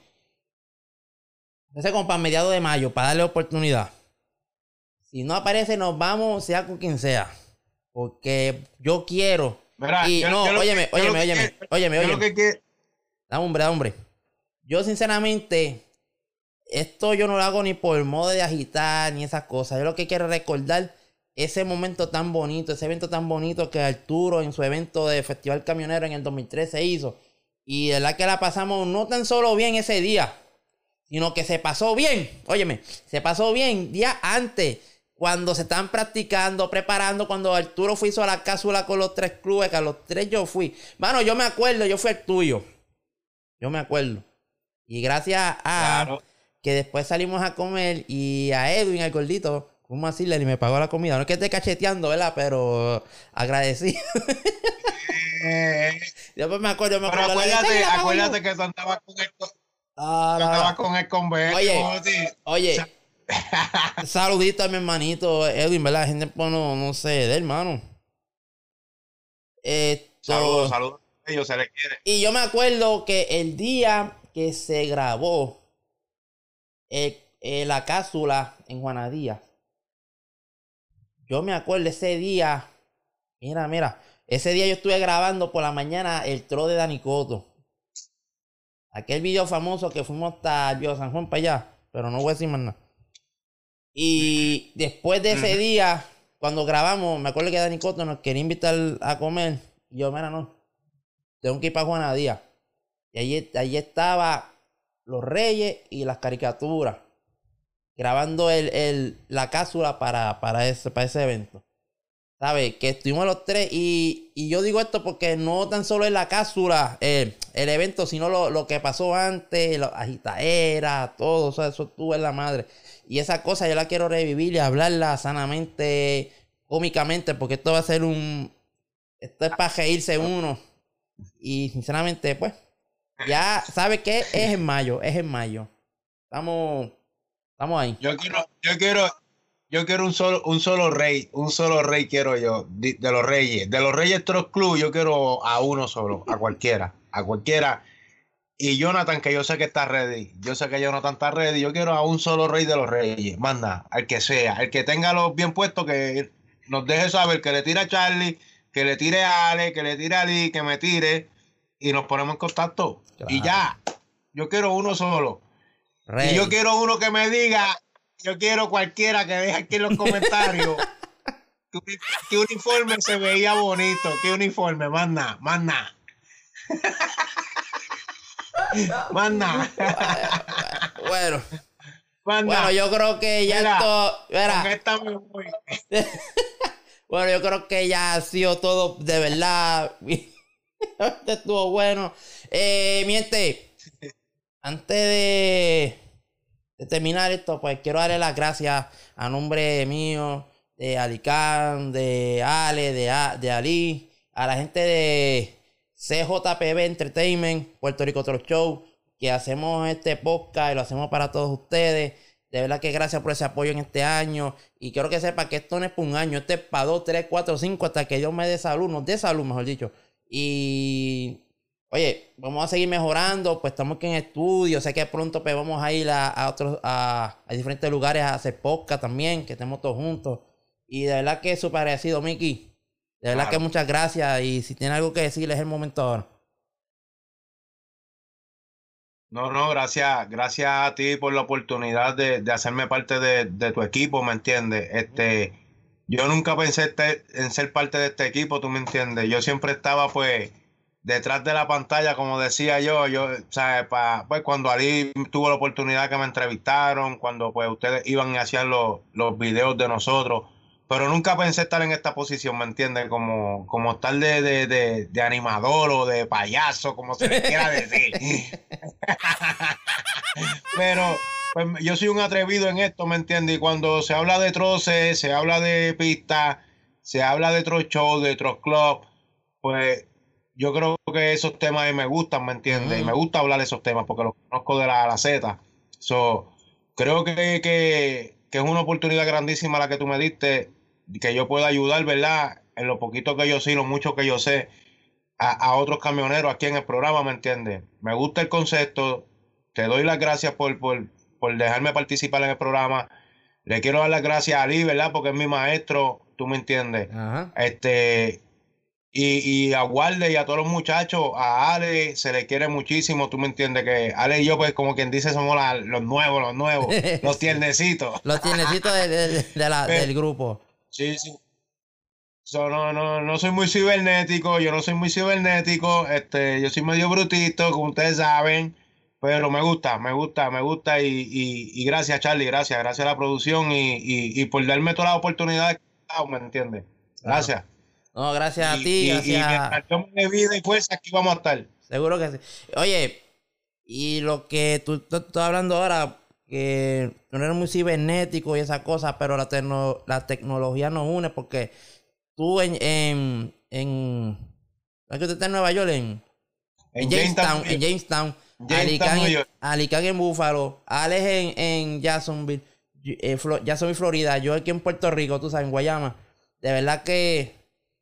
Ese como para mediados de mayo, para darle oportunidad. Si no aparece, nos vamos, sea con quien sea. Porque yo quiero. y no, óyeme, óyeme, óyeme, óyeme, óyeme. Dame hombre, dame hombre. Yo sinceramente, esto yo no lo hago ni por modo de agitar ni esas cosas. Yo lo que quiero recordar ese momento tan bonito, ese evento tan bonito que Arturo en su evento de Festival Camionero en el 2013 hizo. Y de la que la pasamos no tan solo bien ese día, sino que se pasó bien. Óyeme, se pasó bien día antes, cuando se estaban practicando, preparando, cuando Arturo fue hizo la cápsula con los tres clubes, que a los tres yo fui. Bueno, yo me acuerdo, yo fui el tuyo. Yo me acuerdo. Y gracias a que después salimos a comer y a Edwin, el gordito, ¿Cómo así, Lenny? Me pagó la comida. No es que esté cacheteando, ¿verdad? Pero agradecí. Yo pues me acuerdo, me acuerdo. Pero acuérdate, acuérdate que tú andabas con el, ah, con el. Oye, oye. saludito a mi hermanito Edwin, ¿verdad? Gente, bueno, no sé, de hermano. Saludos, saludos. Ellos se les quiere. Y yo me acuerdo que el día que se grabó eh, eh, la cápsula en Juanadía yo me acuerdo ese día. Mira, mira. Ese día yo estuve grabando por la mañana el tro de Danicoto. Aquel video famoso que fuimos hasta Bio San Juan para allá. Pero no voy a decir más nada. Y después de ese día, cuando grabamos, me acuerdo que Dani Coto nos quería invitar a comer. Y yo, mira, no. Tengo que ir para Juanadía. Y allí, allí estaba los reyes y las caricaturas grabando el, la cápsula para, para, ese, para ese evento. ¿Sabes? Que estuvimos los tres y, yo digo esto porque no tan solo es la cápsula, el evento, sino lo, que pasó antes, la agitaera, todo, o sea, eso estuvo en la madre. Y esa cosa yo la quiero revivir y hablarla sanamente, cómicamente, porque esto va a ser un... Esto es para reírse uno. Y sinceramente, pues, ya, ¿sabe qué? Es en mayo, es en mayo. Estamos Estamos ahí. Yo quiero, yo quiero, yo quiero un solo, un solo rey, un solo rey quiero yo, de, los reyes. De los reyes Trost Club, yo quiero a uno solo, a cualquiera, a cualquiera. Y Jonathan, que yo sé que está ready, yo sé que Jonathan está ready, yo quiero a un solo rey de los reyes, manda, al que sea, el que tenga los bien puestos, que nos deje saber, que le tire a Charlie, que le tire a Ale, que le tire a Lee, que me tire, y nos ponemos en contacto. Y ya, Yo quiero uno solo. Rey. Y yo quiero uno que me diga, yo quiero cualquiera que deje aquí en los comentarios que, uni- que uniforme se veía bonito, que uniforme, más nada, más nada. Más nada, Bueno, más bueno, yo creo que ya Mira, esto. mira, esta me voy. Bueno, yo creo que ya ha sido todo de verdad. Estuvo bueno. Eh, miente, antes de, terminar esto, pues quiero darle las gracias a nombre mío, de Alicán, de Ale, de, A- de Ali, a la gente de CJPB Entertainment, Puerto Rico Troll Show, que hacemos este podcast y lo hacemos para todos ustedes. De verdad que gracias por ese apoyo en este año. Y quiero que sepa que esto no es para un año, este es para dos, tres, cuatro, cinco, hasta que Dios me dé salud, nos dé salud, mejor dicho. Y oye, vamos a seguir mejorando, pues estamos aquí en estudio, sé que pronto pues vamos a ir a, a otros, a, a diferentes lugares a hacer podcast también, que estemos todos juntos. Y de verdad que es súper agradecido, Mickey. De verdad Claro. que muchas gracias. Y si tiene algo que decirle es el momento ahora. No, no, gracias, gracias a ti por la oportunidad de, de hacerme parte de, de tu equipo, ¿me entiendes? Este, yo nunca pensé este- en ser parte de este equipo, ¿tú me entiendes? Yo siempre estaba, pues, detrás de la pantalla, como decía yo, yo, ¿sabes? Pa, pues cuando Ali tuvo la oportunidad que me entrevistaron, cuando pues ustedes iban y hacían los, los videos de nosotros, pero nunca pensé estar en esta posición, ¿me entiendes? Como, como estar de, de, de, animador o de payaso, como se le quiera decir. Pero pues, yo soy un atrevido en esto, ¿me entiendes? Y cuando se habla de troces, se habla de pistas, se habla de show, de troll club, pues yo creo que esos temas me gustan, ¿me entiendes? Y me gusta hablar de esos temas porque los conozco de la la Z. So, creo que, que, que es una oportunidad grandísima la que tú me diste, que yo pueda ayudar, ¿verdad? En lo poquito que yo sé lo mucho que yo sé, a, a otros camioneros aquí en el programa, ¿me entiendes? Me gusta el concepto, te doy las gracias por, por, por dejarme participar en el programa. Le quiero dar las gracias a Ali, ¿verdad? Porque es mi maestro, tú me entiendes. Ajá. Este, y, y a Walde y a todos los muchachos, a Ale se le quiere muchísimo, tú me entiendes que Ale y yo, pues como quien dice, somos la- los nuevos, los nuevos, los tiernecitos. Los tiernecitos de- de- de la- Ve. del grupo. Sí, sí. So, no, no, no soy muy cibernético, yo no soy muy cibernético, este, yo soy medio brutito, como ustedes saben, pero me gusta, me gusta, me gusta y, y, y gracias Charlie, gracias, gracias a la producción y, y, y por darme todas las oportunidades que he dado, ¿me entiendes? Gracias. No, gracias a Y- ti, y, y gracias. me dé vida y fuerza, aquí vamos a estar. Seguro que sí. Oye, y lo que tú, tú estás hablando ahora, que no eres muy cibernético y esas cosas, pero la, tecno- la tecnología nos une porque tú en... en, en ¿no es que usted está en Nueva York? En, en Jamestown, en Jamestown, Jamestown, Nueva en, en Buffalo, Alex en, en Jacksonville, eh, Flo- Jacksonville, Florida, yo aquí en Puerto Rico, tú sabes, en Guayama. De verdad que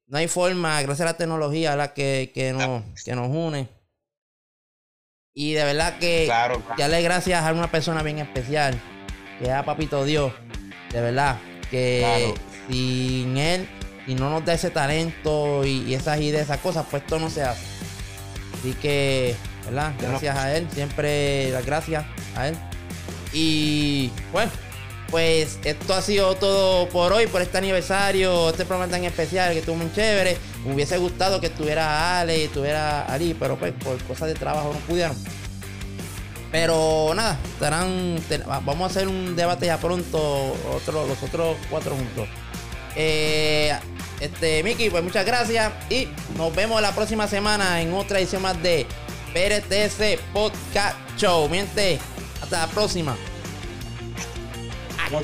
no hay forma, gracias a la tecnología, ¿verdad? Que, que, nos, que nos une. Y de verdad que Claro, claro. darle gracias a una persona bien especial, que es a Papito Dios. De verdad, que Claro. sin él, si no nos da ese talento y, y esas ideas, esas cosas, pues esto no se hace. Así que, ¿verdad? Ya Gracias a él, siempre las gracias a él. Y bueno, pues esto ha sido todo por hoy, por este aniversario, este programa tan especial que estuvo muy chévere. Me hubiese gustado que estuviera Ale y estuviera Ali, pero pues por cosas de trabajo no pudieron. Pero nada, estarán, vamos a hacer un debate ya pronto, otro, los otros cuatro juntos. Eh, este, Miki, pues muchas gracias y nos vemos la próxima semana en otra edición más de PRTS Podcast Show. Miente, hasta la próxima.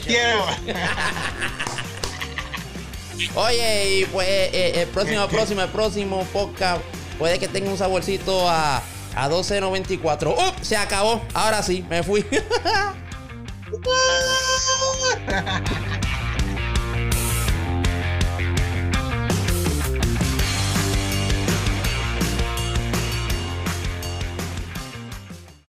Quiero. Oye, y pues eh, el próximo, próximo, el próximo podcast puede que tenga un saborcito a, a 12.94. ¡Up! Se acabó. Ahora sí, me fui.